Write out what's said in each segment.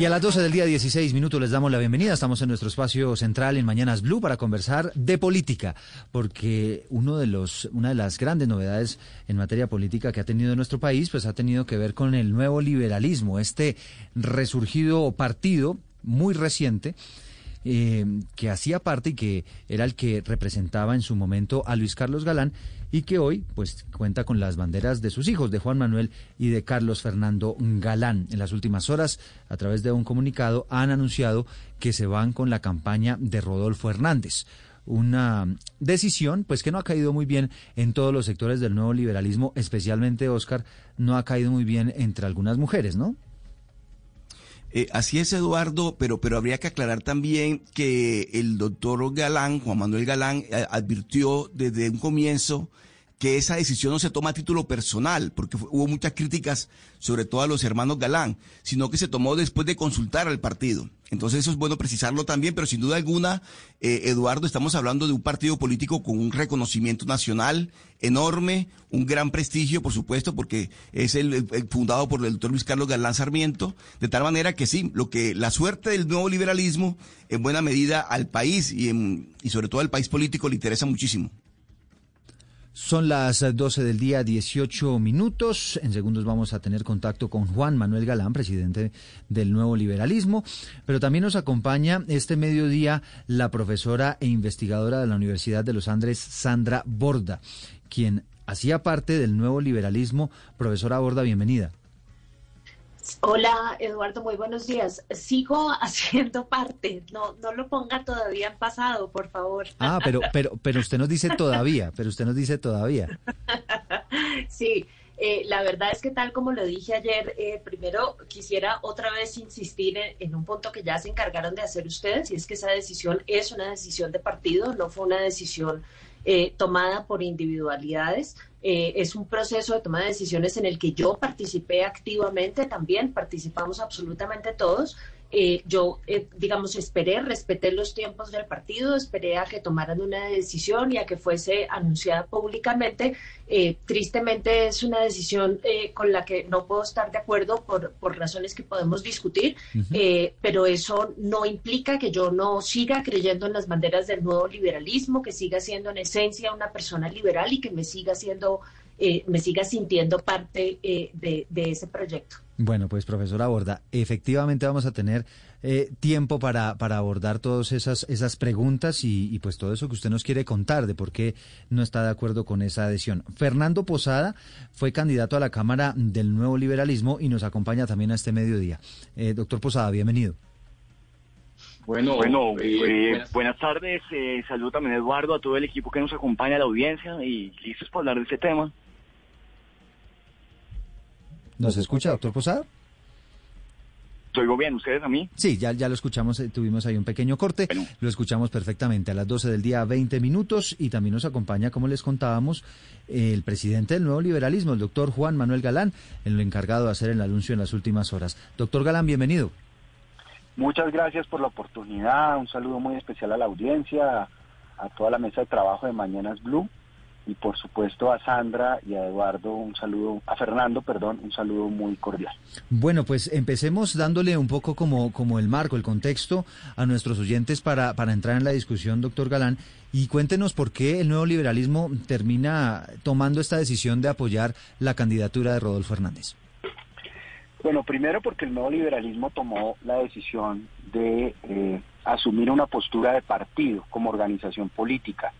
Y a las 12 del día 16 minutos les damos la bienvenida. Estamos en nuestro espacio central en Mañanas Blue para conversar de política, porque uno de los, una de las grandes novedades en materia política que ha tenido nuestro país, pues ha tenido que ver con el nuevo liberalismo, este resurgido partido muy reciente eh, que hacía parte y que era el que representaba en su momento a Luis Carlos Galán y que hoy pues cuenta con las banderas de sus hijos, de Juan Manuel y de Carlos Fernando Galán. En las últimas horas, a través de un comunicado, han anunciado que se van con la campaña de Rodolfo Hernández una decisión pues que no ha caído muy bien en todos los sectores del nuevo liberalismo, especialmente Oscar, no ha caído muy bien entre algunas mujeres, ¿no? Eh, así es, Eduardo, pero, pero habría que aclarar también que el doctor Galán, Juan Manuel Galán, eh, advirtió desde un comienzo que esa decisión no se toma a título personal, porque hubo muchas críticas, sobre todo a los hermanos Galán, sino que se tomó después de consultar al partido. Entonces eso es bueno precisarlo también, pero sin duda alguna, eh, Eduardo, estamos hablando de un partido político con un reconocimiento nacional enorme, un gran prestigio, por supuesto, porque es el, fundado por el doctor Luis Carlos Galán Sarmiento, de tal manera que sí, lo que la suerte del nuevo liberalismo, en buena medida al país y, y sobre todo al país político le interesa muchísimo. Son las 12 del día, 18 minutos. En segundos vamos a tener contacto con Juan Manuel Galán, presidente del Nuevo Liberalismo. Pero también nos acompaña este mediodía la profesora e investigadora de la Universidad de los Andes, Sandra Borda, quien hacía parte del Nuevo Liberalismo. Profesora Borda, bienvenida. Hola Eduardo, muy buenos días. Sigo haciendo parte, no, no lo ponga todavía en pasado, por favor. Ah, pero, pero, pero usted nos dice todavía, pero usted nos dice todavía. sí, eh, la verdad es que tal como lo dije ayer, eh, primero quisiera otra vez insistir en, un punto que ya se encargaron de hacer ustedes, y es que esa decisión es una decisión de partido, no fue una decisión eh, tomada por individualidades. Eh, es un proceso de toma de decisiones en el que yo participé activamente también, participamos absolutamente todos. Eh, yo, eh, digamos, esperé, respeté los tiempos del partido, esperé a que tomaran una decisión y a que fuese anunciada públicamente. tristemente es una decisión con la que no puedo estar de acuerdo por, por razones que podemos discutir, pero eso no implica que yo no siga creyendo en las banderas del nuevo liberalismo, que siga siendo en esencia una persona liberal y que me siga siendo eh, me siga sintiendo parte eh, de, ese proyecto. Bueno, pues profesora Borda, efectivamente vamos a tener eh, tiempo para, para abordar todas esas, esas preguntas y, pues todo eso que usted nos quiere contar de por qué no está de acuerdo con esa adhesión. Fernando Posada fue candidato a la Cámara del Nuevo Liberalismo y nos acompaña también a este mediodía. doctor Posada, bienvenido. Bueno, bueno buenas. tardes. saludo también a Eduardo, a todo el equipo que nos acompaña, a la audiencia y listos para hablar de este tema. ¿Nos escucha, doctor Posada? ¿Oigo bien? ¿Ustedes a mí? Sí, ya, ya lo escuchamos, eh, tuvimos ahí un pequeño corte, lo escuchamos perfectamente a las 12 del día, 20 minutos, y también nos acompaña, como les contábamos, el presidente del nuevo liberalismo, el doctor Juan Manuel Galán, el encargado de hacer el anuncio en las últimas horas. Doctor Galán, bienvenido. Muchas gracias por la oportunidad, un saludo muy especial a la audiencia, a toda la mesa de trabajo de Mañanas Blue y por supuesto a Sandra y a Eduardo un saludo, a Fernando, perdón, un saludo muy cordial. Bueno, pues empecemos dándole un poco como, como el marco, el contexto a nuestros oyentes para, para entrar en la discusión, doctor Galán, y cuéntenos por qué el nuevo liberalismo termina tomando esta decisión de apoyar la candidatura de Rodolfo Hernández. Bueno, primero porque el nuevo liberalismo tomó la decisión de eh, asumir una postura de partido como organización política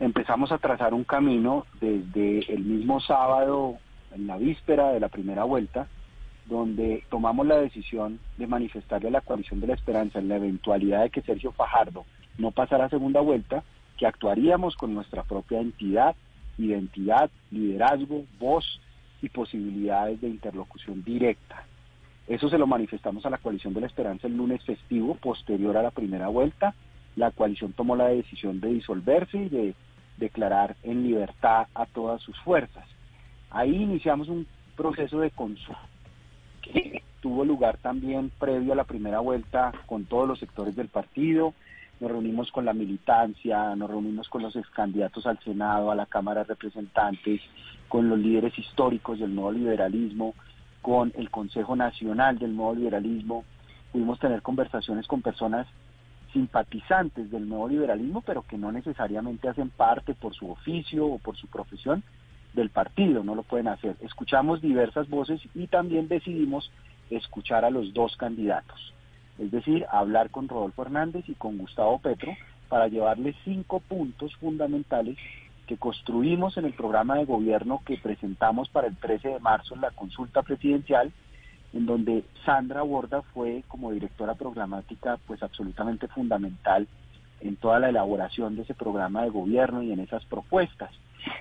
empezamos a trazar un camino desde el mismo sábado, en la víspera de la primera vuelta, donde tomamos la decisión de manifestarle a la coalición de la esperanza en la eventualidad de que Sergio Fajardo no pasara segunda vuelta, que actuaríamos con nuestra propia entidad, identidad, liderazgo, voz y posibilidades de interlocución directa. Eso se lo manifestamos a la coalición de la esperanza el lunes festivo posterior a la primera vuelta. La coalición tomó la decisión de disolverse y de declarar en libertad a todas sus fuerzas. Ahí iniciamos un proceso de consulta que tuvo lugar también previo a la primera vuelta con todos los sectores del partido. Nos reunimos con la militancia, nos reunimos con los candidatos al Senado, a la Cámara de Representantes, con los líderes históricos del nuevo liberalismo, con el Consejo Nacional del Nuevo Liberalismo. Pudimos tener conversaciones con personas simpatizantes del nuevo liberalismo, pero que no necesariamente hacen parte por su oficio o por su profesión del partido, no lo pueden hacer. Escuchamos diversas voces y también decidimos escuchar a los dos candidatos, es decir, hablar con Rodolfo Hernández y con Gustavo Petro para llevarles cinco puntos fundamentales que construimos en el programa de gobierno que presentamos para el 13 de marzo en la consulta presidencial, en donde Sandra Borda fue como directora programática pues absolutamente fundamental en toda la elaboración de ese programa de gobierno y en esas propuestas.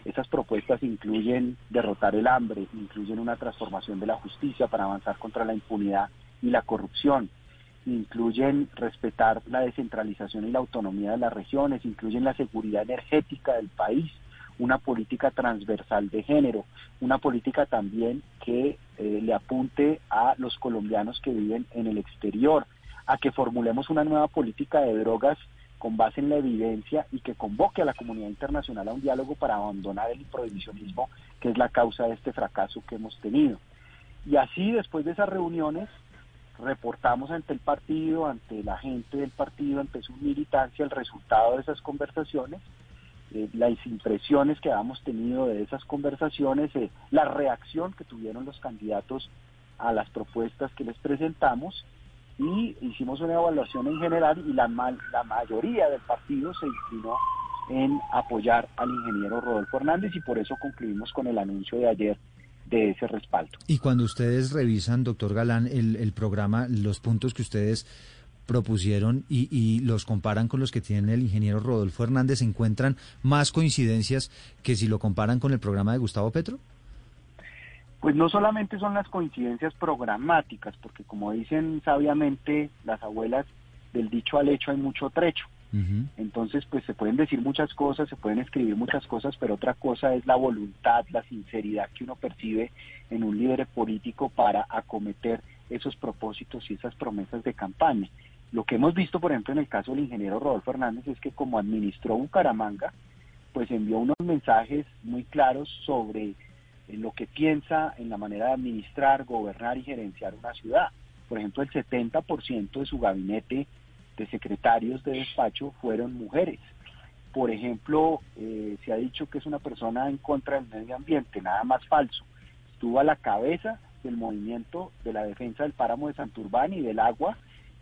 Esas propuestas incluyen derrotar el hambre, incluyen una transformación de la justicia para avanzar contra la impunidad y la corrupción, incluyen respetar la descentralización y la autonomía de las regiones, incluyen la seguridad energética del país, una política transversal de género, una política también que eh, le apunte a los colombianos que viven en el exterior, a que formulemos una nueva política de drogas con base en la evidencia y que convoque a la comunidad internacional a un diálogo para abandonar el prohibicionismo, que es la causa de este fracaso que hemos tenido. Y así, después de esas reuniones, reportamos ante el partido, ante la gente del partido, ante su militancia, el resultado de esas conversaciones, eh, las impresiones que habíamos tenido de esas conversaciones, eh, la reacción que tuvieron los candidatos a las propuestas que les presentamos y hicimos una evaluación en general y la, la mayoría del partido se inclinó en apoyar al ingeniero Rodolfo Hernández y por eso concluimos con el anuncio de ayer de ese respaldo. Y cuando ustedes revisan, doctor Galán, el, el programa, los puntos que ustedes propusieron y, y, los comparan con los que tiene el ingeniero Rodolfo Hernández, ¿encuentran más coincidencias que si lo comparan con el programa de Gustavo Petro? Pues no solamente son las coincidencias programáticas, porque como dicen sabiamente las abuelas, del dicho al hecho hay mucho trecho. Entonces, pues se pueden decir muchas cosas, se pueden escribir muchas cosas, pero otra cosa es la voluntad, la sinceridad que uno percibe en un líder político para acometer esos propósitos y esas promesas de campaña. Lo que hemos visto, por ejemplo, en el caso del ingeniero Rodolfo Hernández es que como administró Bucaramanga, pues envió unos mensajes muy claros sobre en lo que piensa en la manera de administrar, gobernar y gerenciar una ciudad. Por ejemplo, el 70% de su gabinete de secretarios de despacho fueron mujeres. Por ejemplo, eh, se ha dicho que es una persona en contra del medio ambiente, nada más falso. Estuvo a la cabeza del movimiento de la defensa del páramo de Santurbán y del agua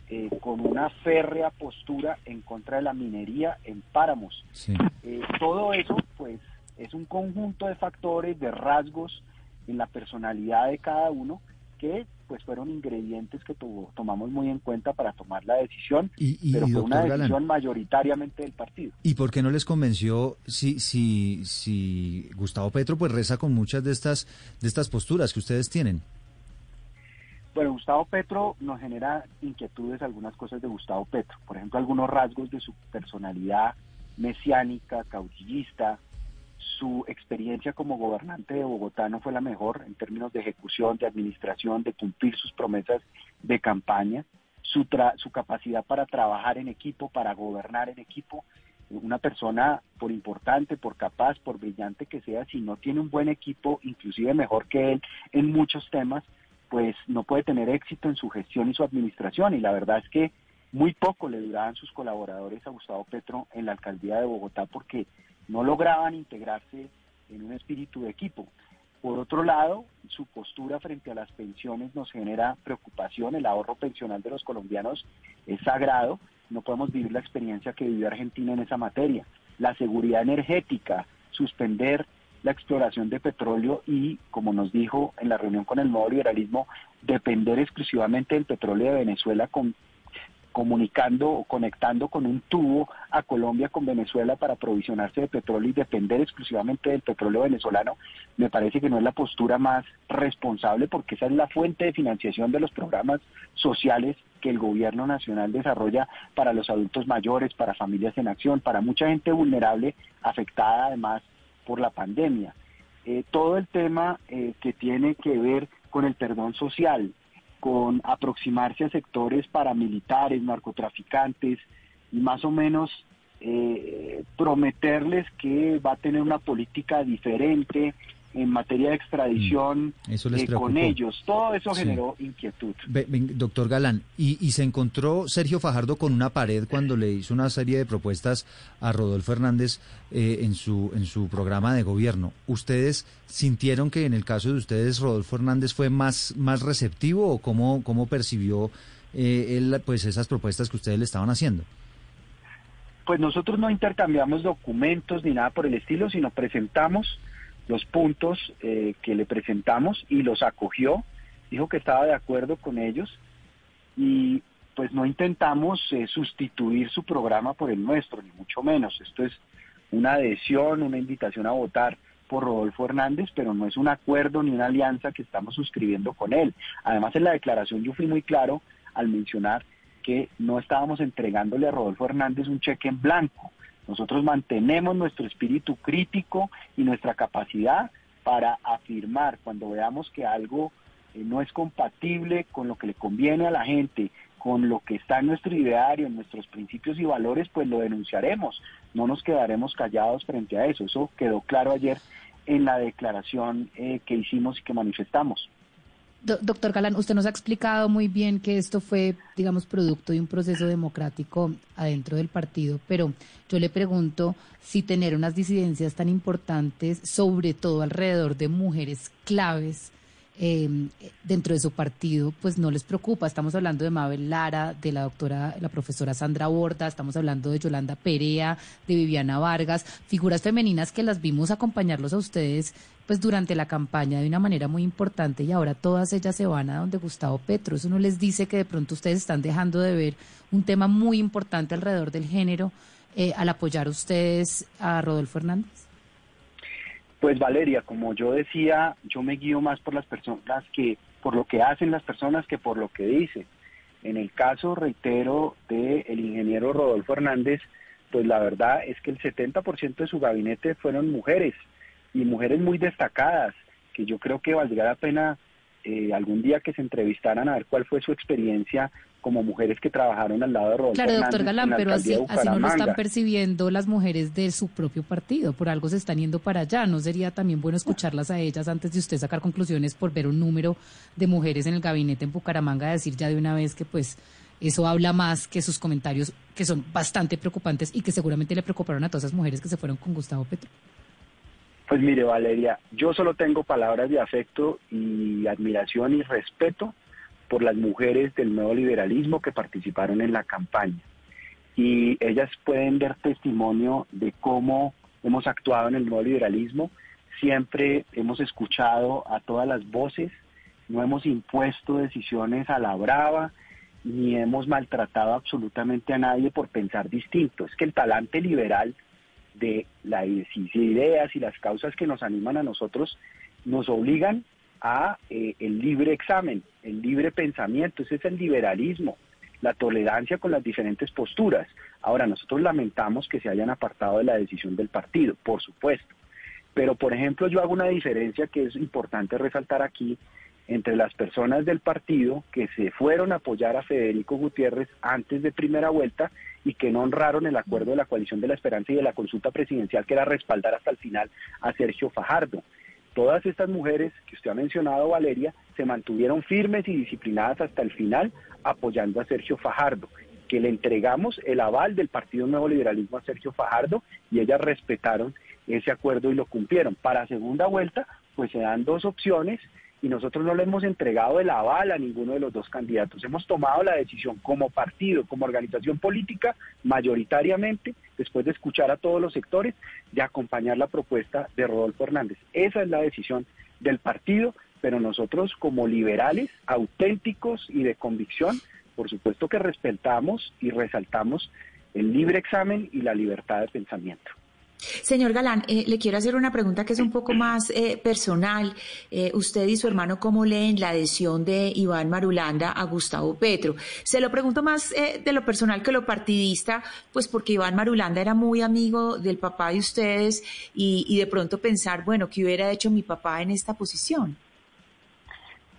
eh, con una férrea postura en contra de la minería en páramos. Eh, todo eso, pues, es un conjunto de factores, de rasgos en la personalidad de cada uno que pues fueron ingredientes que tomamos muy en cuenta para tomar la decisión, y, pero fue una decisión mayoritariamente del partido. ¿Y por qué no les convenció si si si Gustavo Petro pues reza con muchas de estas de estas posturas que ustedes tienen? Bueno, Gustavo Petro nos genera inquietudes algunas cosas de Gustavo Petro, por ejemplo, algunos rasgos de su personalidad mesiánica, caudillista, su experiencia como gobernante de Bogotá no fue la mejor en términos de ejecución, de administración, de cumplir sus promesas de campaña, su, su capacidad para trabajar en equipo, para gobernar en equipo. Una persona, por importante, por capaz, por brillante que sea, si no tiene un buen equipo, inclusive mejor que él en muchos temas, pues no puede tener éxito en su gestión y su administración. Y la verdad es que muy poco le duraban sus colaboradores a Gustavo Petro en la alcaldía de Bogotá porque no lograban integrarse en un espíritu de equipo. Por otro lado, su postura frente a las pensiones nos genera preocupación. El ahorro pensional de los colombianos es sagrado. No podemos vivir la experiencia que vivió Argentina en esa materia. La seguridad energética, suspender la exploración de petróleo y, como nos dijo en la reunión con el nuevo liberalismo, depender exclusivamente del petróleo de Venezuela con comunicando o conectando con un tubo a Colombia con Venezuela para provisionarse de petróleo y depender exclusivamente del petróleo venezolano, me parece que no es la postura más responsable porque esa es la fuente de financiación de los programas sociales que el gobierno nacional desarrolla para los adultos mayores, para familias en acción, para mucha gente vulnerable afectada además por la pandemia. Eh, todo el tema eh, que tiene que ver con el perdón social, con aproximarse a sectores paramilitares, narcotraficantes y más o menos eh, prometerles que va a tener una política diferente en materia de extradición mm, eh, con ellos. Todo eso generó inquietud. doctor Galán, ¿y, se encontró Sergio Fajardo con una pared cuando le hizo una serie de propuestas a Rodolfo Hernández eh, en, su, en su programa de gobierno. ¿Ustedes sintieron que en el caso de ustedes Rodolfo Hernández fue más, más receptivo o cómo, cómo percibió eh, él pues esas propuestas que ustedes le estaban haciendo? Pues nosotros no intercambiamos documentos ni nada por el estilo, sino presentamos los puntos eh, que le presentamos y los acogió, dijo que estaba de acuerdo con ellos y pues no intentamos eh, sustituir su programa por el nuestro, ni mucho menos. Esto es una adhesión, una invitación a votar por Rodolfo Hernández, pero no es un acuerdo ni una alianza que estamos suscribiendo con él. Además, en la declaración yo fui muy claro al mencionar que no estábamos entregándole a Rodolfo Hernández un cheque en blanco. Nosotros mantenemos nuestro espíritu crítico y nuestra capacidad para afirmar cuando veamos que algo eh, no es compatible con lo que le conviene a la gente, con lo que está en nuestro ideario, en nuestros principios y valores, pues lo denunciaremos. No nos quedaremos callados frente a eso. Eso quedó claro ayer en la declaración eh, que hicimos y que manifestamos doctor Galán, usted nos ha explicado muy bien que esto fue, digamos, producto de un proceso democrático adentro del partido, pero yo le pregunto si tener unas disidencias tan importantes, sobre todo alrededor de mujeres claves, eh, dentro de su partido, pues no les preocupa. Estamos hablando de Mabel Lara, de la doctora, la profesora Sandra Borda, estamos hablando de Yolanda Perea, de Viviana Vargas, figuras femeninas que las vimos acompañarlos a ustedes pues durante la campaña de una manera muy importante y ahora todas ellas se van a donde Gustavo Petro. Eso no les dice que de pronto ustedes están dejando de ver un tema muy importante alrededor del género eh, al apoyar ustedes a Rodolfo Hernández. Pues Valeria, como yo decía, yo me guío más por las personas que, por lo que hacen las personas que por lo que dicen. En el caso, reitero, del el ingeniero Rodolfo Hernández, pues la verdad es que el 70% de su gabinete fueron mujeres y mujeres muy destacadas, que yo creo que valdría la pena eh, algún día que se entrevistaran a ver cuál fue su experiencia como mujeres que trabajaron al lado de Rodolfo Claro, doctor Galán, pero así, así no lo están percibiendo las mujeres de su propio partido, por algo se están yendo para allá. ¿No sería también bueno escucharlas a ellas antes de usted sacar conclusiones por ver un número de mujeres en el gabinete en Bucaramanga, decir ya de una vez que pues eso habla más que sus comentarios que son bastante preocupantes y que seguramente le preocuparon a todas esas mujeres que se fueron con Gustavo Petro? Pues mire, Valeria, yo solo tengo palabras de afecto y admiración y respeto por las mujeres del nuevo liberalismo que participaron en la campaña. Y ellas pueden dar testimonio de cómo hemos actuado en el nuevo liberalismo. Siempre hemos escuchado a todas las voces, no hemos impuesto decisiones a la brava, ni hemos maltratado absolutamente a nadie por pensar distinto. Es que el talante liberal de las ideas y las causas que nos animan a nosotros nos obligan a eh, el libre examen, el libre pensamiento, ese es el liberalismo, la tolerancia con las diferentes posturas. Ahora, nosotros lamentamos que se hayan apartado de la decisión del partido, por supuesto. Pero, por ejemplo, yo hago una diferencia que es importante resaltar aquí entre las personas del partido que se fueron a apoyar a Federico Gutiérrez antes de primera vuelta y que no honraron el acuerdo de la coalición de la esperanza y de la consulta presidencial que era respaldar hasta el final a Sergio Fajardo. Todas estas mujeres que usted ha mencionado, Valeria, se mantuvieron firmes y disciplinadas hasta el final apoyando a Sergio Fajardo, que le entregamos el aval del Partido Nuevo Liberalismo a Sergio Fajardo y ellas respetaron ese acuerdo y lo cumplieron. Para segunda vuelta, pues se dan dos opciones y nosotros no le hemos entregado el aval a ninguno de los dos candidatos. Hemos tomado la decisión como partido, como organización política, mayoritariamente, después de escuchar a todos los sectores, de acompañar la propuesta de Rodolfo Hernández. Esa es la decisión del partido, pero nosotros como liberales, auténticos y de convicción, por supuesto que respetamos y resaltamos el libre examen y la libertad de pensamiento. Señor Galán, eh, le quiero hacer una pregunta que es un poco más eh, personal. Eh, usted y su hermano, ¿cómo leen la adhesión de Iván Marulanda a Gustavo Petro? Se lo pregunto más de lo personal que lo partidista, pues porque Iván Marulanda era muy amigo del papá de ustedes y, y de pronto pensar, bueno, ¿qué hubiera hecho mi papá en esta posición?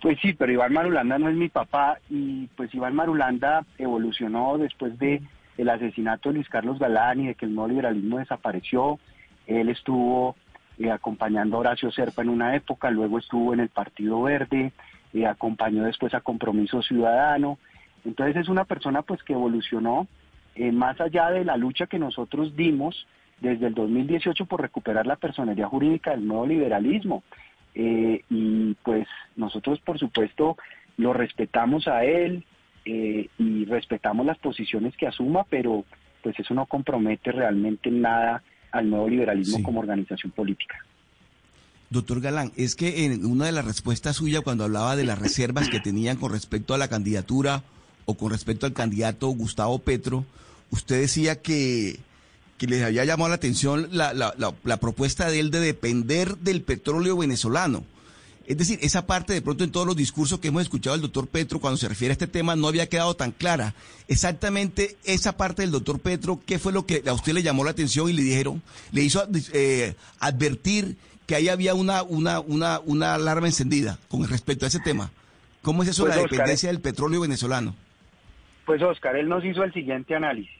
Pues sí, pero Iván Marulanda no es mi papá y pues Iván Marulanda evolucionó después de el asesinato de Luis Carlos Galán y de que el nuevo liberalismo desapareció. Él estuvo eh, acompañando a Horacio Serpa en una época, luego estuvo en el Partido Verde, eh, acompañó después a Compromiso Ciudadano. Entonces es una persona pues que evolucionó eh, más allá de la lucha que nosotros dimos desde el 2018 por recuperar la personería jurídica del nuevo liberalismo. y pues nosotros por supuesto lo respetamos a él, eh, y respetamos las posiciones que asuma, pero pues eso no compromete realmente nada al nuevo liberalismo como organización política. Doctor Galán, es que en una de las respuestas suyas cuando hablaba de las reservas que tenían con respecto a la candidatura o con respecto al candidato Gustavo Petro, usted decía que, que les había llamado la atención la, la, la propuesta de él de depender del petróleo venezolano. Es decir, esa parte de pronto en todos los discursos que hemos escuchado del doctor Petro cuando se refiere a este tema no había quedado tan clara. Exactamente esa parte del doctor Petro, ¿qué fue lo que a usted le llamó la atención y le dijeron? Le hizo eh, advertir que ahí había una, una, una, una alarma encendida con respecto a ese tema. ¿Cómo es eso pues, la dependencia del petróleo venezolano? Pues Oscar, él nos hizo el siguiente análisis.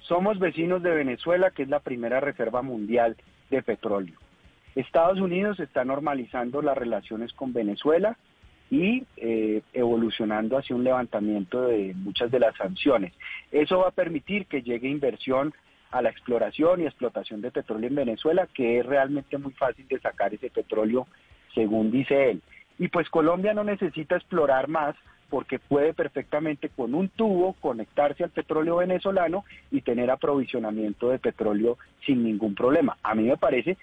Somos vecinos de Venezuela, que es la primera reserva mundial de petróleo. Estados Unidos está normalizando las relaciones con Venezuela y eh, evolucionando hacia un levantamiento de muchas de las sanciones. Eso va a permitir que llegue inversión a la exploración y explotación de petróleo en Venezuela, que es realmente muy fácil de sacar ese petróleo, según dice él. Y pues Colombia no necesita explorar más porque puede perfectamente con un tubo conectarse al petróleo venezolano y tener aprovisionamiento de petróleo sin ningún problema. A mí me parece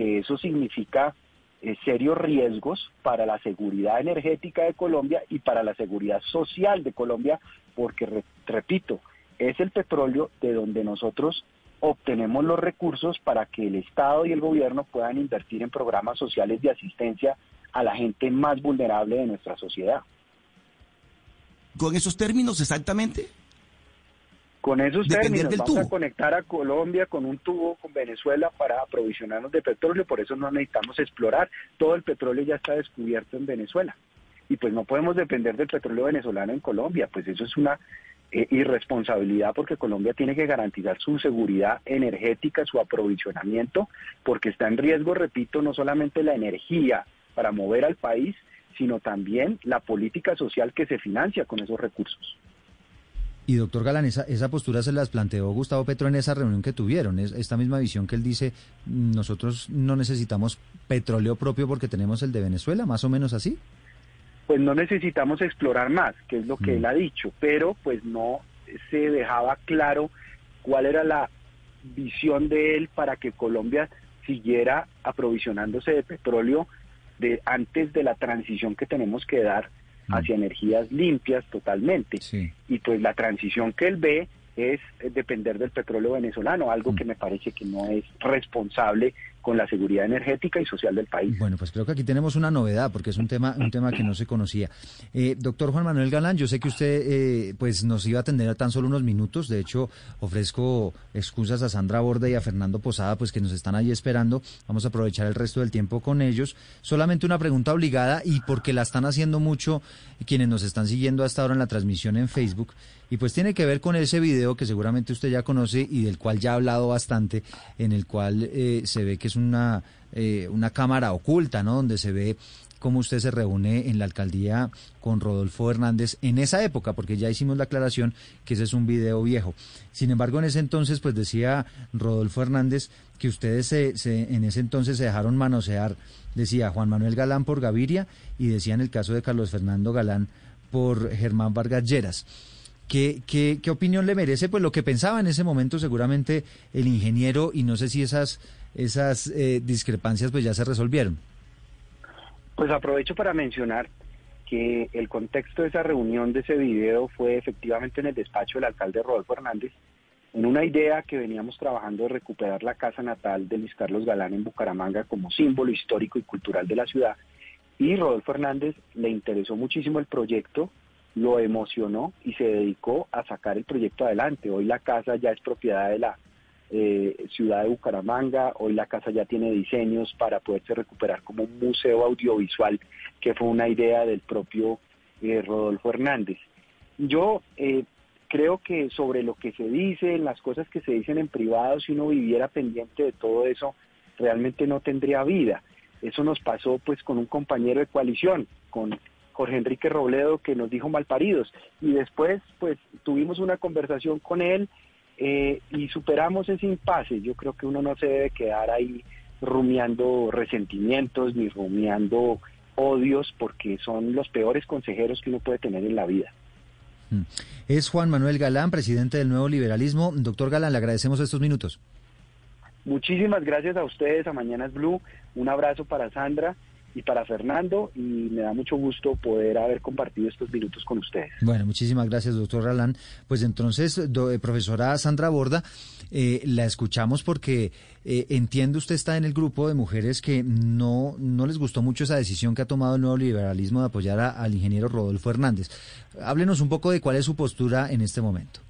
que eso significa eh, serios riesgos para la seguridad energética de Colombia y para la seguridad social de Colombia, porque, repito, es el petróleo de donde nosotros obtenemos los recursos para que el Estado y el gobierno puedan invertir en programas sociales de asistencia a la gente más vulnerable de nuestra sociedad. ¿Con esos términos exactamente? Con esos términos vamos a conectar a Colombia con un tubo con Venezuela para aprovisionarnos de petróleo, por eso no necesitamos explorar, todo el petróleo ya está descubierto en Venezuela. Y pues no podemos depender del petróleo venezolano en Colombia, pues eso es una eh, irresponsabilidad porque Colombia tiene que garantizar su seguridad energética, su aprovisionamiento, porque está en riesgo, repito, no solamente la energía para mover al país, sino también la política social que se financia con esos recursos. Y doctor Galán, esa, esa postura se las planteó Gustavo Petro en esa reunión que tuvieron, es esta misma visión que él dice, nosotros no necesitamos petróleo propio porque tenemos el de Venezuela, más o menos así. Pues no necesitamos explorar más, que es lo que mm. él ha dicho, pero pues no se dejaba claro cuál era la visión de él para que Colombia siguiera aprovisionándose de petróleo de antes de la transición que tenemos que dar Mm. Hacia energías limpias totalmente. Y pues la transición que él ve es depender del petróleo venezolano, algo que me parece que no es responsable con la seguridad energética y social del país. Bueno, pues creo que aquí tenemos una novedad porque es un tema un tema que no se conocía. Eh, doctor Juan Manuel Galán, yo sé que usted eh, pues nos iba a atender a tan solo unos minutos. De hecho, ofrezco excusas a Sandra Borda y a Fernando Posada, pues que nos están allí esperando. Vamos a aprovechar el resto del tiempo con ellos. Solamente una pregunta obligada y porque la están haciendo mucho quienes nos están siguiendo hasta ahora en la transmisión en Facebook. Y pues tiene que ver con ese video que seguramente usted ya conoce y del cual ya ha hablado bastante, en el cual eh, se ve que es una, eh, una cámara oculta, ¿no? Donde se ve cómo usted se reúne en la alcaldía con Rodolfo Hernández en esa época, porque ya hicimos la aclaración que ese es un video viejo. Sin embargo, en ese entonces, pues decía Rodolfo Hernández que ustedes se, en ese entonces se dejaron manosear, decía Juan Manuel Galán por Gaviria y decía en el caso de Carlos Fernando Galán por Germán Vargas Lleras. ¿Qué, qué, opinión le merece? Pues lo que pensaba en ese momento seguramente el ingeniero y no sé si esas, esas eh, discrepancias pues ya se resolvieron. Pues aprovecho para mencionar que el contexto de esa reunión, de ese video, fue efectivamente en el despacho del alcalde Rodolfo Hernández, en una idea que veníamos trabajando de recuperar la casa natal de Luis Carlos Galán en Bucaramanga como símbolo histórico y cultural de la ciudad. Y Rodolfo Hernández le interesó muchísimo el proyecto, lo emocionó y se dedicó a sacar el proyecto adelante. Hoy la casa ya es propiedad de la eh, ciudad de Bucaramanga, hoy la casa ya tiene diseños para poderse recuperar como un museo audiovisual, que fue una idea del propio eh, Rodolfo Hernández. Yo eh, creo que sobre lo que se dice, las cosas que se dicen en privado, si uno viviera pendiente de todo eso, realmente no tendría vida. Eso nos pasó pues con un compañero de coalición, con Jorge Enrique Robledo, que nos dijo malparidos. Y después pues tuvimos una conversación con él eh, y superamos ese impasse. Yo creo que uno no se debe quedar ahí rumiando resentimientos ni rumiando odios porque son los peores consejeros que uno puede tener en la vida. Mm. Es Juan Manuel Galán, presidente del Nuevo Liberalismo. Doctor Galán, le agradecemos estos minutos. Muchísimas gracias a ustedes, a Mañanas Blue. Un abrazo para Sandra y para Fernando y me da mucho gusto poder haber compartido estos minutos con ustedes. Bueno, muchísimas gracias, doctor Galán. Pues entonces, eh, profesora Sandra Borda, eh, la escuchamos porque eh, entiendo usted está en el grupo de mujeres que no, no les gustó mucho esa decisión que ha tomado el nuevo liberalismo de apoyar al ingeniero Rodolfo Hernández. Háblenos un poco de cuál es su postura en este momento.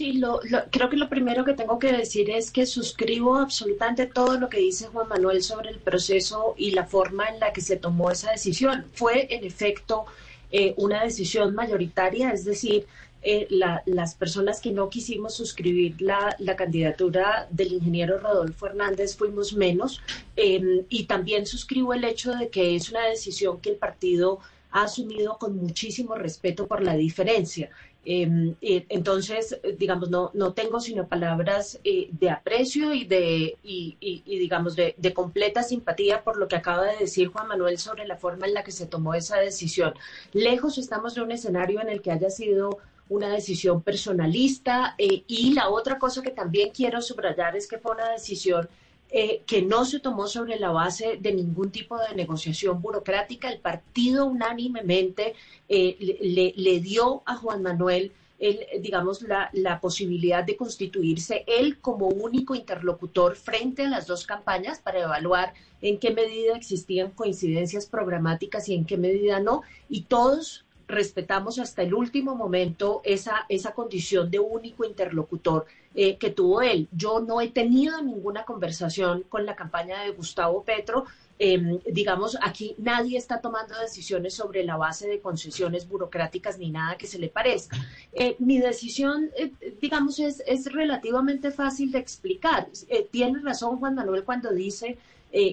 Sí, lo, creo que lo primero que tengo que decir es que suscribo absolutamente todo lo que dice Juan Manuel sobre el proceso y la forma en la que se tomó esa decisión. Fue, en efecto, eh, una decisión mayoritaria, es decir, eh, las personas que no quisimos suscribir la, candidatura del ingeniero Rodolfo Hernández fuimos menos. Em, y también suscribo el hecho de que es una decisión que el partido ha asumido con muchísimo respeto por la diferencia. Em, entonces, digamos, no, no tengo sino palabras eh, de aprecio y de, y, digamos, de, completa simpatía por lo que acaba de decir Juan Manuel sobre la forma en la que se tomó esa decisión. Lejos estamos de un escenario en el que haya sido una decisión personalista eh, y la otra cosa que también quiero subrayar es que fue una decisión eh, que no se tomó sobre la base de ningún tipo de negociación burocrática. El partido unánimemente eh, le, dio a Juan Manuel el, digamos, la, la, posibilidad de constituirse él como único interlocutor frente a las dos campañas para evaluar en qué medida existían coincidencias programáticas y en qué medida no. Y todos respetamos hasta el último momento esa, esa condición de único interlocutor eh, que tuvo él. Yo no he tenido ninguna conversación con la campaña de Gustavo Petro. Em, digamos, aquí nadie está tomando decisiones sobre la base de concesiones burocráticas ni nada que se le parezca. Eh, mi decisión, eh, digamos, es, es, relativamente fácil de explicar. tiene razón Juan Manuel cuando dice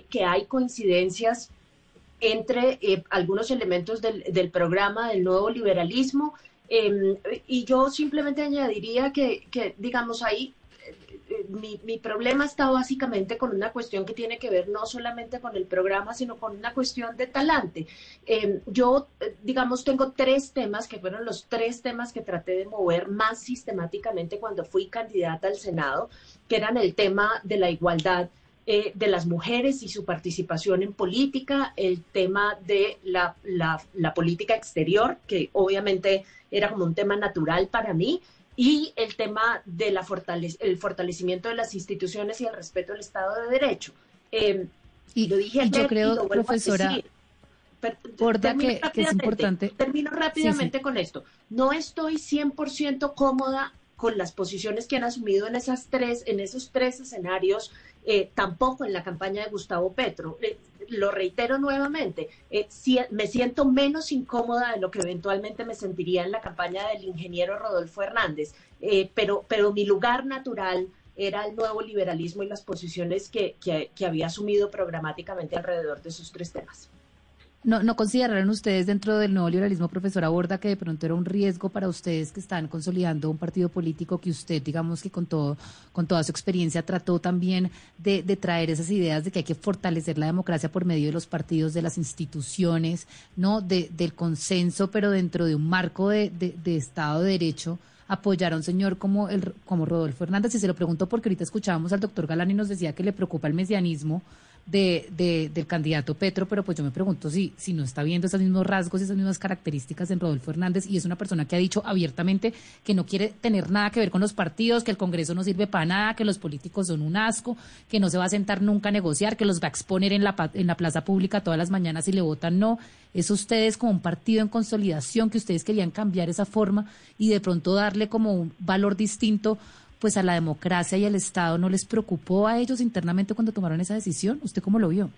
que hay coincidencias entre algunos elementos del, del, programa del nuevo liberalismo. Em, y yo simplemente añadiría que, digamos, ahí eh, mi, mi, problema está básicamente con una cuestión que tiene que ver no solamente con el programa, sino con una cuestión de talante. Em, yo, eh, digamos, tengo tres temas que fueron los tres temas que traté de mover más sistemáticamente cuando fui candidata al Senado, que eran el tema de la igualdad eh, de las mujeres y su participación en política, el tema de la, la, política exterior, que obviamente era como un tema natural para mí, y el tema del el fortalecimiento de las instituciones y el respeto al Estado de Derecho. Eh, y lo dije yo creo, profesora, que, que, es importante. Termino rápidamente con esto. No estoy 100% cómoda con las posiciones que han asumido en esas tres, en esos tres escenarios eh, tampoco en la campaña de Gustavo Petro. Eh, lo reitero nuevamente, eh, me siento menos incómoda de lo que eventualmente me sentiría en la campaña del ingeniero Rodolfo Hernández, pero, pero mi lugar natural era el nuevo liberalismo y las posiciones que, que había asumido programáticamente alrededor de esos tres temas. ¿No, ¿No consideraron ustedes dentro del nuevo liberalismo, profesor Aborda, que de pronto era un riesgo para ustedes que están consolidando un partido político que usted, digamos que con todo, con toda su experiencia, trató también de, traer esas ideas de que hay que fortalecer la democracia por medio de los partidos, de las instituciones, no, de, del consenso, pero dentro de un marco de, de, Estado de Derecho? apoyar a un señor como el como Rodolfo Hernández y se lo pregunto porque ahorita escuchábamos al doctor Galán y nos decía que le preocupa el mesianismo de, del candidato Petro, pero pues yo me pregunto si, si no está viendo esos mismos rasgos, esas mismas características en Rodolfo Hernández y es una persona que ha dicho abiertamente que no quiere tener nada que ver con los partidos, que el Congreso no sirve para nada, que los políticos son un asco, que no se va a sentar nunca a negociar, que los va a exponer en la, en la plaza pública todas las mañanas y le votan no. Es ustedes como un partido en consolidación que ustedes querían cambiar esa forma y de pronto darle como un valor distinto pues a la democracia y al Estado no les preocupó a ellos internamente cuando tomaron esa decisión? ¿Usted cómo lo vio?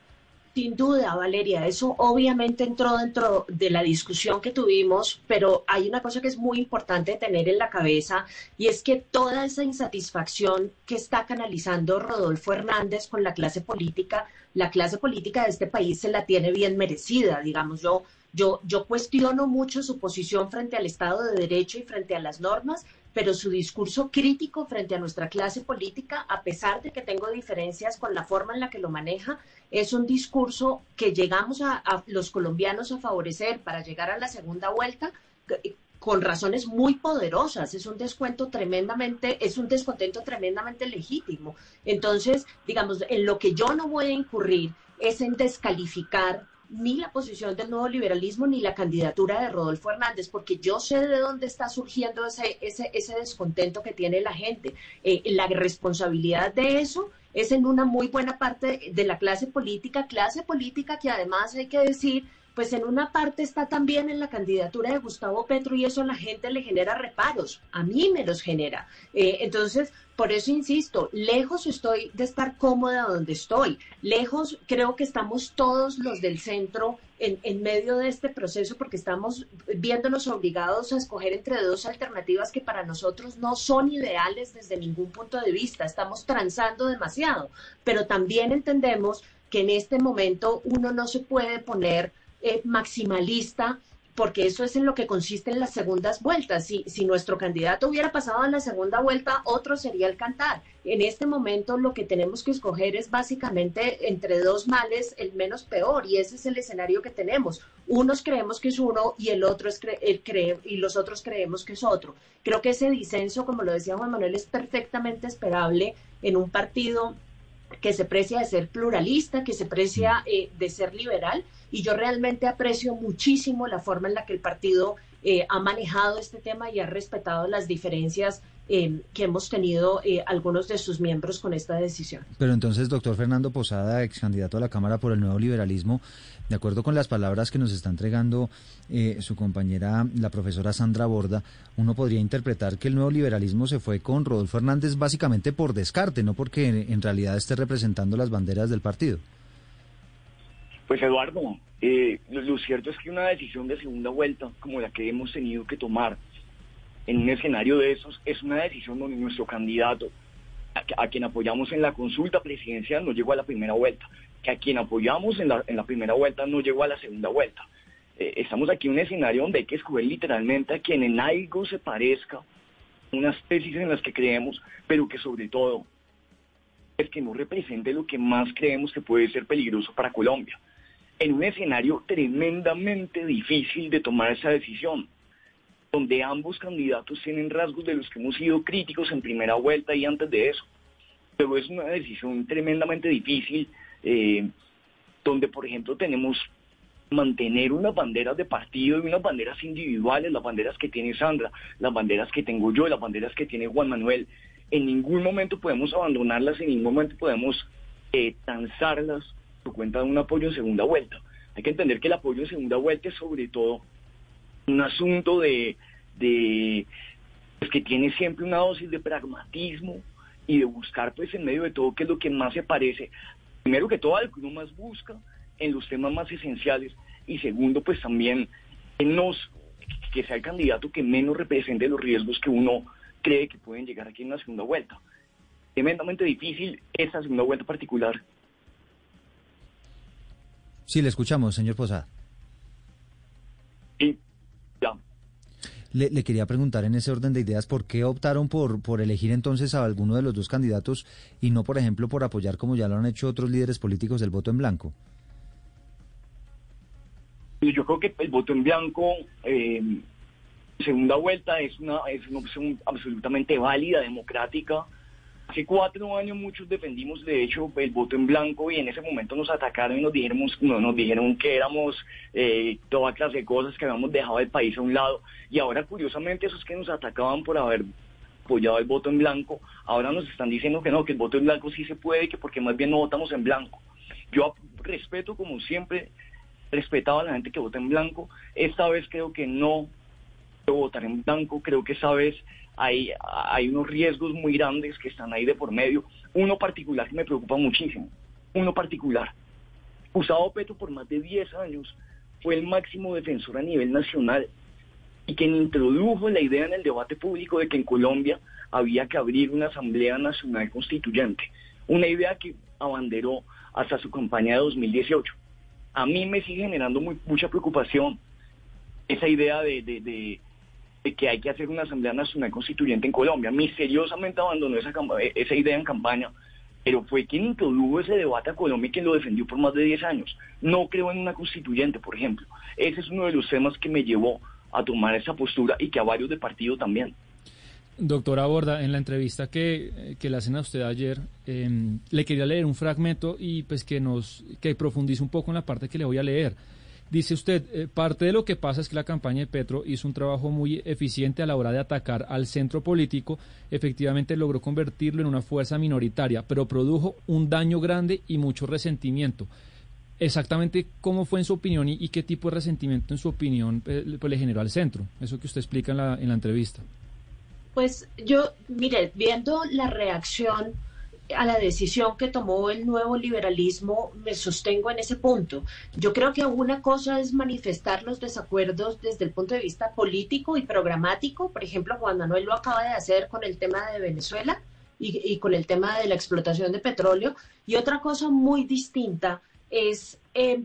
Sin duda, Valeria, eso obviamente entró dentro de la discusión que tuvimos, pero hay una cosa que es muy importante tener en la cabeza y es que toda esa insatisfacción que está canalizando Rodolfo Hernández con la clase política, la clase política de este país se la tiene bien merecida, digamos yo. Yo, yo cuestiono mucho su posición frente al Estado de Derecho y frente a las normas, pero su discurso crítico frente a nuestra clase política, a pesar de que tengo diferencias con la forma en la que lo maneja, es un discurso que llegamos a, los colombianos a favorecer para llegar a la segunda vuelta con razones muy poderosas. Es un descuento tremendamente, es un descontento tremendamente legítimo. Entonces, digamos, en lo que yo no voy a incurrir es en descalificar ni la posición del nuevo liberalismo ni la candidatura de Rodolfo Hernández, porque yo sé de dónde está surgiendo ese, ese, ese descontento que tiene la gente. Eh, la responsabilidad de eso es en una muy buena parte de la clase política, clase política que además hay que decir pues en una parte está también en la candidatura de Gustavo Petro y eso a la gente le genera reparos, a mí me los genera. Eh, entonces, por eso insisto, lejos estoy de estar cómoda donde estoy, lejos creo que estamos todos los del centro en, en medio de este proceso porque estamos viéndonos obligados a escoger entre dos alternativas que para nosotros no son ideales desde ningún punto de vista, estamos transando demasiado, pero también entendemos que en este momento uno no se puede poner eh, maximalista, porque eso es en lo que consiste en las segundas vueltas. Si, si nuestro candidato hubiera pasado en la segunda vuelta, otro sería el cantar. En este momento lo que tenemos que escoger es básicamente entre dos males el menos peor y ese es el escenario que tenemos. Unos creemos que es uno y el otro es el cree y los otros creemos que es otro. Creo que ese disenso, como lo decía Juan Manuel, es perfectamente esperable en un partido que se precia de ser pluralista, que se precia eh, de ser liberal, y yo realmente aprecio muchísimo la forma en la que el partido eh, ha manejado este tema y ha respetado las diferencias eh, que hemos tenido algunos de sus miembros con esta decisión. Pero entonces, doctor Fernando Posada, ex candidato a la Cámara por el Nuevo Liberalismo, de acuerdo con las palabras que nos está entregando su compañera, la profesora Sandra Borda, uno podría interpretar que el nuevo liberalismo se fue con Rodolfo Hernández básicamente por descarte, no porque en realidad esté representando las banderas del partido. Pues Eduardo, eh, lo, cierto es que una decisión de segunda vuelta, como la que hemos tenido que tomar en un escenario de esos, es una decisión donde nuestro candidato, a, quien apoyamos en la consulta presidencial, no llegó a la primera vuelta, que a quien apoyamos en la, primera vuelta no llegó a la segunda vuelta. Eh, estamos aquí en un escenario donde hay que escoger literalmente a quien en algo se parezca, unas tesis en las que creemos, pero que sobre todo es que no represente lo que más creemos que puede ser peligroso para Colombia. En un escenario tremendamente difícil de tomar esa decisión, donde ambos candidatos tienen rasgos de los que hemos sido críticos en primera vuelta y antes de eso. Pero es una decisión tremendamente difícil, eh, donde por ejemplo tenemos mantener unas banderas de partido y unas banderas individuales, las banderas que tiene Sandra, las banderas que tengo yo, las banderas que tiene Juan Manuel. En ningún momento podemos abandonarlas, en ningún momento podemos eh, transarlas cuenta de un apoyo en segunda vuelta. Hay que entender que el apoyo en segunda vuelta es sobre todo un asunto de, de pues, que tiene siempre una dosis de pragmatismo y de buscar pues en medio de todo qué es lo que más se parece, primero que todo al que uno más busca en los temas más esenciales y segundo pues también en los que sea el candidato que menos represente los riesgos que uno cree que pueden llegar aquí en la segunda vuelta. Tremendamente difícil esa segunda vuelta particular Sí, le escuchamos, señor Posada. Le, quería preguntar en ese orden de ideas, ¿por qué optaron por, por elegir entonces a alguno de los dos candidatos y no, por ejemplo, por apoyar, como ya lo han hecho otros líderes políticos, el voto en blanco? Yo creo que el voto en blanco, eh, segunda vuelta, es una, es una opción absolutamente válida, democrática, Hace cuatro años muchos defendimos, de hecho, el voto en blanco y en ese momento nos atacaron y nos dijeron, nos dijeron que éramos eh, toda clase de cosas, que habíamos dejado el país a un lado. Y ahora, curiosamente, esos que nos atacaban por haber apoyado el voto en blanco, ahora nos están diciendo que no, que el voto en blanco sí se puede, que porque más bien no votamos en blanco. Yo respeto, como siempre, respetaba a la gente que vota en blanco. Esta vez creo que no votar en blanco, creo que esta vez hay, hay unos riesgos muy grandes que están ahí de por medio. Uno particular que me preocupa muchísimo, uno particular. Gustavo Petro por más de 10 años fue el máximo defensor a nivel nacional y quien introdujo la idea en el debate público de que en Colombia había que abrir una Asamblea Nacional Constituyente, una idea que abanderó hasta su campaña de 2018. A mí me sigue generando mucha preocupación esa idea de, de que hay que hacer una Asamblea Nacional Constituyente en Colombia. Misteriosamente abandonó esa, esa idea en campaña, pero fue quien introdujo ese debate a Colombia y quien lo defendió por más de 10 años. No creo en una constituyente, por ejemplo. Ese es uno de los temas que me llevó a tomar esa postura y que a varios de partido también. Doctora Borda, en la entrevista que, que le hacen a usted ayer, em, le quería leer un fragmento y pues que nos que profundice un poco en la parte que le voy a leer. Dice usted, eh, parte de lo que pasa es que la campaña de Petro hizo un trabajo muy eficiente a la hora de atacar al centro político, efectivamente logró convertirlo en una fuerza minoritaria, pero produjo un daño grande y mucho resentimiento. Exactamente cómo fue en su opinión y, qué tipo de resentimiento en su opinión eh, pues, le generó al centro, eso que usted explica en la, en la entrevista. Pues yo, mire, viendo la reacción a la decisión que tomó el nuevo liberalismo, me sostengo en ese punto. Yo creo que una cosa es manifestar los desacuerdos desde el punto de vista político y programático. Por ejemplo, Juan Manuel lo acaba de hacer con el tema de Venezuela y, con el tema de la explotación de petróleo. Y otra cosa muy distinta es... Eh,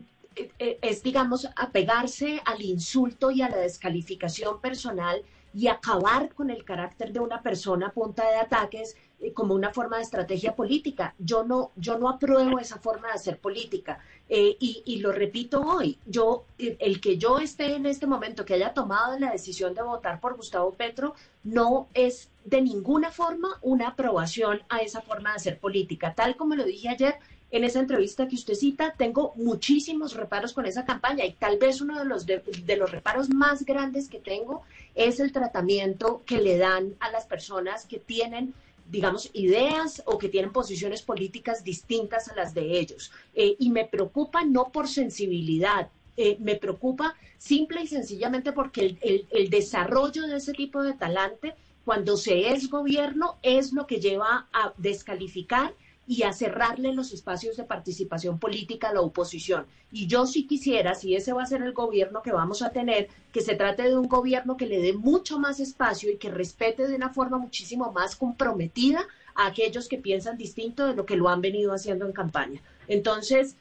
eh, es, digamos, apegarse al insulto y a la descalificación personal y acabar con el carácter de una persona a punta de ataques como una forma de estrategia política. Yo no, yo no apruebo esa forma de hacer política. Eh, y, lo repito hoy, yo, el que yo esté en este momento, que haya tomado la decisión de votar por Gustavo Petro, no es de ninguna forma una aprobación a esa forma de hacer política. Tal como lo dije ayer, en esa entrevista que usted cita, tengo muchísimos reparos con esa campaña y tal vez uno de los, de, los reparos más grandes que tengo es el tratamiento que le dan a las personas que tienen digamos, ideas o que tienen posiciones políticas distintas a las de ellos. Eh, y me preocupa no por sensibilidad, eh, me preocupa simple y sencillamente porque el, el, desarrollo de ese tipo de talante, cuando se es gobierno, es lo que lleva a descalificar y a cerrarle los espacios de participación política a la oposición. Y yo sí quisiera, si ese va a ser el gobierno que vamos a tener, que se trate de un gobierno que le dé mucho más espacio y que respete de una forma muchísimo más comprometida a aquellos que piensan distinto de lo que lo han venido haciendo en campaña. Entonces,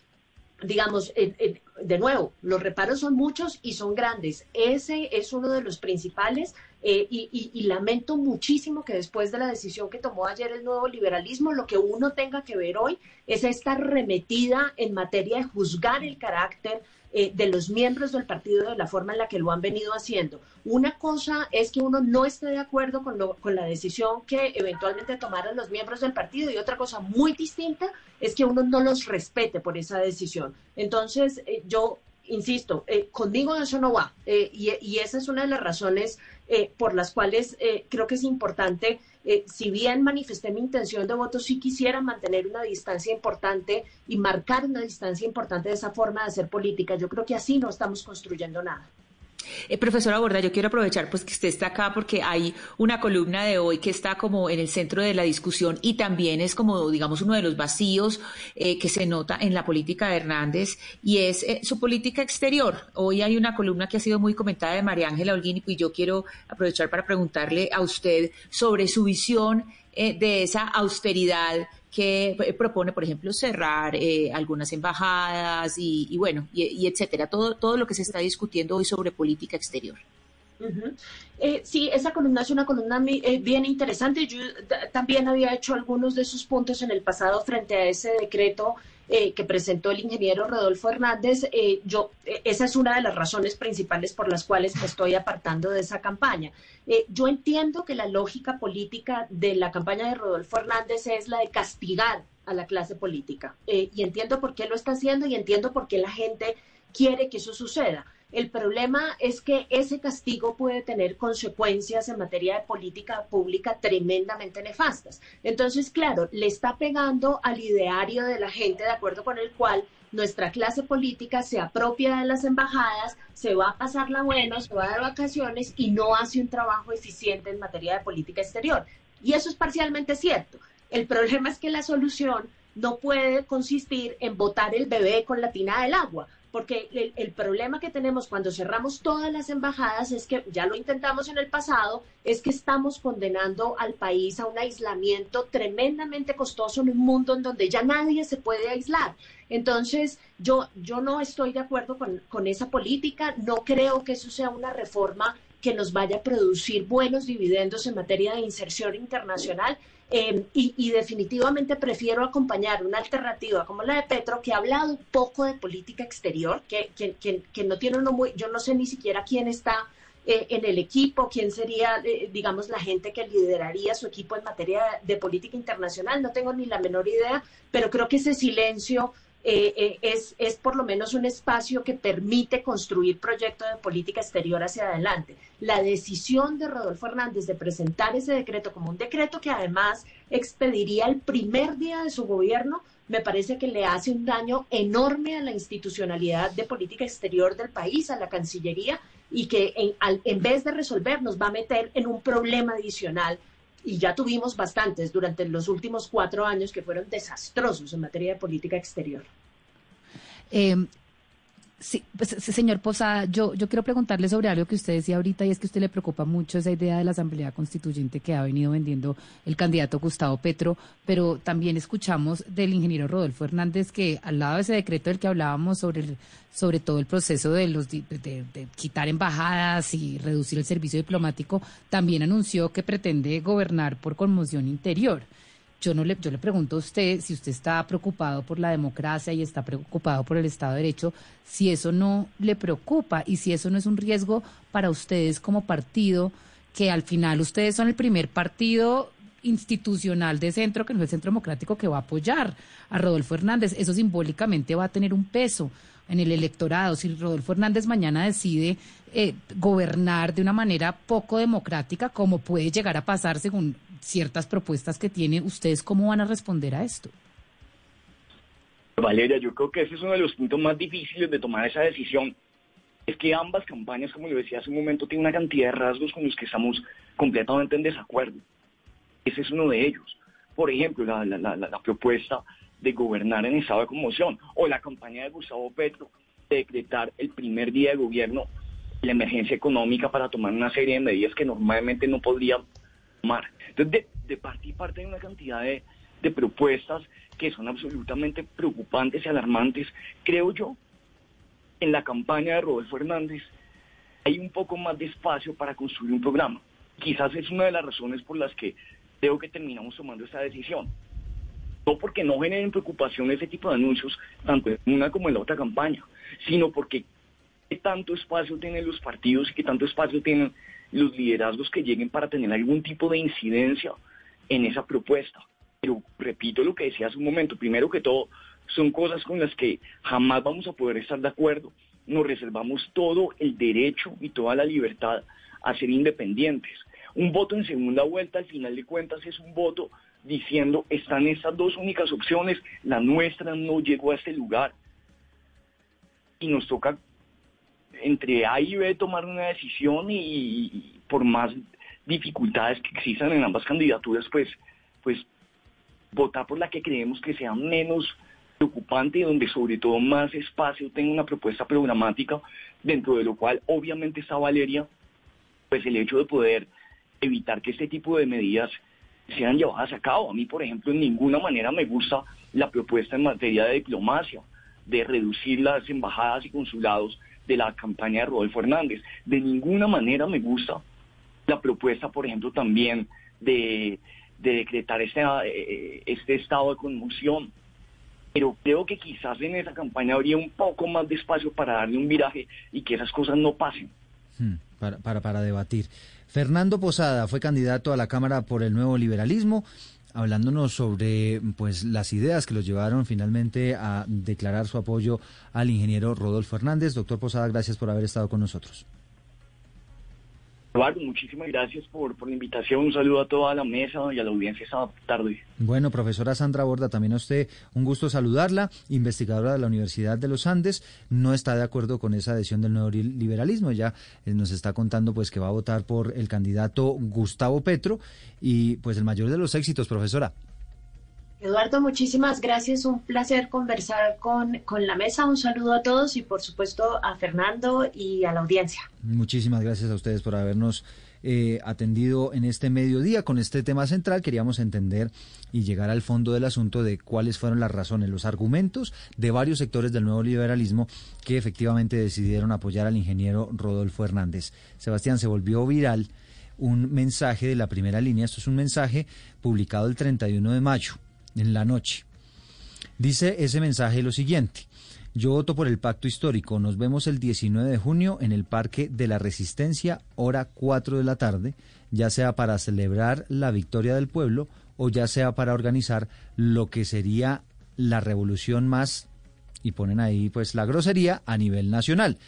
digamos, de nuevo, los reparos son muchos y son grandes. Ese es uno de los principales eh, y, lamento muchísimo que después de la decisión que tomó ayer el nuevo liberalismo, lo que uno tenga que ver hoy es esta remetida en materia de juzgar el carácter eh, de los miembros del partido de la forma en la que lo han venido haciendo. Una cosa es que uno no esté de acuerdo con, con la decisión que eventualmente tomaran los miembros del partido y otra cosa muy distinta es que uno no los respete por esa decisión. Entonces, eh, yo insisto, eh, conmigo eso no va. Eh, y, esa es una de las razones eh, por las cuales creo que es importante, si bien manifesté mi intención de voto, sí quisiera mantener una distancia importante y marcar una distancia importante de esa forma de hacer política. Yo creo que así no estamos construyendo nada. Eh, profesora Borda, yo quiero aprovechar pues que usted está acá porque hay una columna de hoy que está como en el centro de la discusión y también es como, digamos, uno de los vacíos eh, que se nota en la política de Hernández y es eh, su política exterior. Hoy hay una columna que ha sido muy comentada de María Ángela Holguín y yo quiero aprovechar para preguntarle a usted sobre su visión de esa austeridad que eh, propone, por ejemplo, cerrar eh, algunas embajadas y, bueno, y, etcétera, todo, todo lo que se está discutiendo hoy sobre política exterior. Eh, sí, esa columna es una columna eh, bien interesante. Yo también había hecho algunos de esos puntos en el pasado frente a ese decreto eh, que presentó el ingeniero Rodolfo Hernández. yo, esa es una de las razones principales por las cuales me estoy apartando de esa campaña. yo entiendo que la lógica política de la campaña de Rodolfo Hernández es la de castigar a la clase política. y entiendo por qué lo está haciendo y entiendo por qué la gente quiere que eso suceda. El problema es que ese castigo puede tener consecuencias en materia de política pública tremendamente nefastas. Entonces, claro, le está pegando al ideario de la gente de acuerdo con el cual nuestra clase política se apropia de las embajadas, se va a pasar la buena, se va a dar vacaciones y no hace un trabajo eficiente en materia de política exterior. Y eso es parcialmente cierto. El problema es que la solución no puede consistir en botar el bebé con la tina del agua porque el, problema que tenemos cuando cerramos todas las embajadas es que, ya lo intentamos en el pasado, es que estamos condenando al país a un aislamiento tremendamente costoso en un mundo en donde ya nadie se puede aislar. Entonces, yo, yo no estoy de acuerdo con, con esa política, no creo que eso sea una reforma que nos vaya a producir buenos dividendos en materia de inserción internacional Em, y, definitivamente prefiero acompañar una alternativa como la de Petro, que ha hablado un poco de política exterior, que, que, no tiene uno muy, yo no sé ni siquiera quién está eh, en el equipo, quién sería, eh, digamos, la gente que lideraría su equipo en materia de política internacional, no tengo ni la menor idea, pero creo que ese silencio eh, eh, es, es por lo menos un espacio que permite construir proyectos de política exterior hacia adelante. La decisión de Rodolfo Hernández de presentar ese decreto como un decreto que además expediría el primer día de su gobierno, me parece que le hace un daño enorme a la institucionalidad de política exterior del país, a la Cancillería, y que en, en vez de resolver nos va a meter en un problema adicional y ya tuvimos bastantes durante los últimos cuatro años que fueron desastrosos en materia de política exterior. Eh, Sí, pues, señor Posada, yo, yo quiero preguntarle sobre algo que usted decía ahorita y es que a usted le preocupa mucho esa idea de la Asamblea Constituyente que ha venido vendiendo el candidato Gustavo Petro, pero también escuchamos del ingeniero Rodolfo Hernández que al lado de ese decreto del que hablábamos sobre, sobre todo el proceso de, los, de, de quitar embajadas y reducir el servicio diplomático, también anunció que pretende gobernar por conmoción interior. Yo, no le, yo le pregunto a usted si usted está preocupado por la democracia y está preocupado por el Estado de Derecho, si eso no le preocupa y si eso no es un riesgo para ustedes como partido, que al final ustedes son el primer partido institucional de centro, que no es el Centro Democrático, que va a apoyar a Rodolfo Hernández. Eso simbólicamente va a tener un peso en el electorado. Si Rodolfo Hernández mañana decide eh, gobernar de una manera poco democrática, como puede llegar a pasar según ciertas propuestas que tiene, ¿ustedes cómo van a responder a esto? Valeria, yo creo que ese es uno de los puntos más difíciles de tomar esa decisión. Es que ambas campañas, como le decía hace un momento, tienen una cantidad de rasgos con los que estamos completamente en desacuerdo. Ese es uno de ellos. Por ejemplo, la, la propuesta de gobernar en estado de conmoción o la campaña de Gustavo Petro de decretar el primer día de gobierno la emergencia económica para tomar una serie de medidas que normalmente no podría tomar. Entonces, de, parte y parte hay una cantidad de, propuestas que son absolutamente preocupantes y alarmantes. Creo yo, en la campaña de Rodolfo Hernández hay un poco más de espacio para construir un programa. Quizás es una de las razones por las que creo que terminamos tomando esta decisión. No porque no generen preocupación ese tipo de anuncios, tanto en una como en la otra campaña, sino porque qué tanto espacio tienen los partidos y qué tanto espacio tienen los liderazgos que lleguen para tener algún tipo de incidencia en esa propuesta. Pero repito lo que decía hace un momento, primero que todo, son cosas con las que jamás vamos a poder estar de acuerdo. Nos reservamos todo el derecho y toda la libertad a ser independientes. Un voto en segunda vuelta, al final de cuentas, es un voto diciendo, están estas dos únicas opciones, la nuestra no llegó a este lugar. Y nos toca entre A y B tomar una decisión y, por más dificultades que existan en ambas candidaturas, pues, pues votar por la que creemos que sea menos preocupante y donde sobre todo más espacio tenga una propuesta programática, dentro de lo cual obviamente está Valeria, pues el hecho de poder evitar que este tipo de medidas sean llevadas a cabo. A mí, por ejemplo, en ninguna manera me gusta la propuesta en materia de diplomacia, de reducir las embajadas y consulados de la campaña de Rodolfo Hernández. De ninguna manera me gusta la propuesta, por ejemplo, también de, decretar este, este estado de conmoción. Pero creo que quizás en esa campaña habría un poco más de espacio para darle un viraje y que esas cosas no pasen. Hmm, para, para, para debatir. Fernando Posada fue candidato a la Cámara por el Nuevo Liberalismo hablándonos sobre pues las ideas que los llevaron finalmente a declarar su apoyo al ingeniero Rodolfo Hernández. Doctor Posada, gracias por haber estado con nosotros. Muchísimas gracias por, por la invitación. Un saludo a toda la mesa y a la audiencia esta tarde. Bueno, profesora Sandra Borda, también a usted un gusto saludarla, investigadora de la Universidad de los Andes. No está de acuerdo con esa adhesión del nuevo liberalismo. Ya eh, nos está contando pues que va a votar por el candidato Gustavo Petro y pues el mayor de los éxitos, profesora. Eduardo, muchísimas gracias. Un placer conversar con, con, la mesa. Un saludo a todos y por supuesto a Fernando y a la audiencia. Muchísimas gracias a ustedes por habernos eh, atendido en este mediodía con este tema central. Queríamos entender y llegar al fondo del asunto de cuáles fueron las razones, los argumentos de varios sectores del nuevo liberalismo que efectivamente decidieron apoyar al ingeniero Rodolfo Hernández. Sebastián, se volvió viral un mensaje de la primera línea. Esto es un mensaje publicado el 31 de mayo en la noche. Dice ese mensaje lo siguiente. Yo voto por el pacto histórico. Nos vemos el 19 de junio en el Parque de la Resistencia, hora 4 de la tarde, ya sea para celebrar la victoria del pueblo o ya sea para organizar lo que sería la revolución más, y ponen ahí pues la grosería, a nivel nacional.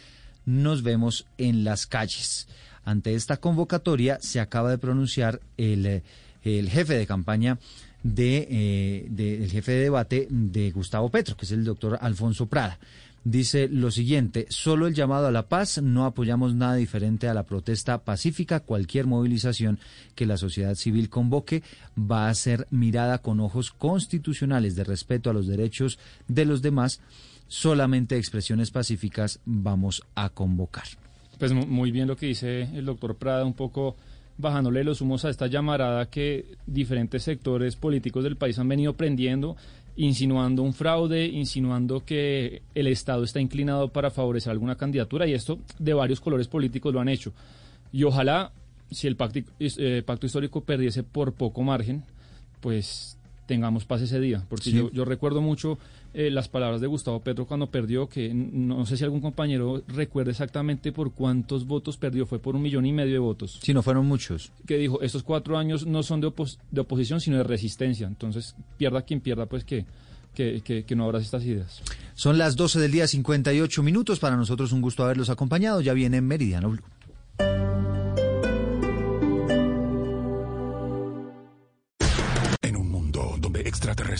Nos vemos en las calles. Ante esta convocatoria se acaba de pronunciar el, el jefe de campaña de, eh, del jefe de debate de Gustavo Petro, que es el doctor Alfonso Prada. Dice lo siguiente, solo el llamado a la paz, no apoyamos nada diferente a la protesta pacífica, cualquier movilización que la sociedad civil convoque va a ser mirada con ojos constitucionales de respeto a los derechos de los demás, solamente expresiones pacíficas vamos a convocar. Pues muy bien lo que dice el doctor Prada, un poco bajándole los humos a esta llamarada que diferentes sectores políticos del país han venido prendiendo, insinuando un fraude, insinuando que el Estado está inclinado para favorecer alguna candidatura y esto de varios colores políticos lo han hecho. Y ojalá, si el pacto, eh, pacto histórico perdiese por poco margen, pues tengamos paz ese día. Porque yo, yo recuerdo mucho eh, las palabras de Gustavo Petro cuando perdió, que no sé si algún compañero recuerda exactamente por cuántos votos perdió, fue por un millón y medio de votos. Sí, no fueron muchos. Que dijo, estos cuatro años no son de, de oposición, sino de resistencia. Entonces, pierda quien pierda, pues que, que, que, no abras estas ideas. Son las 12 del día, 58 minutos. Para nosotros un gusto haberlos acompañado. Ya viene Meridiano Blue.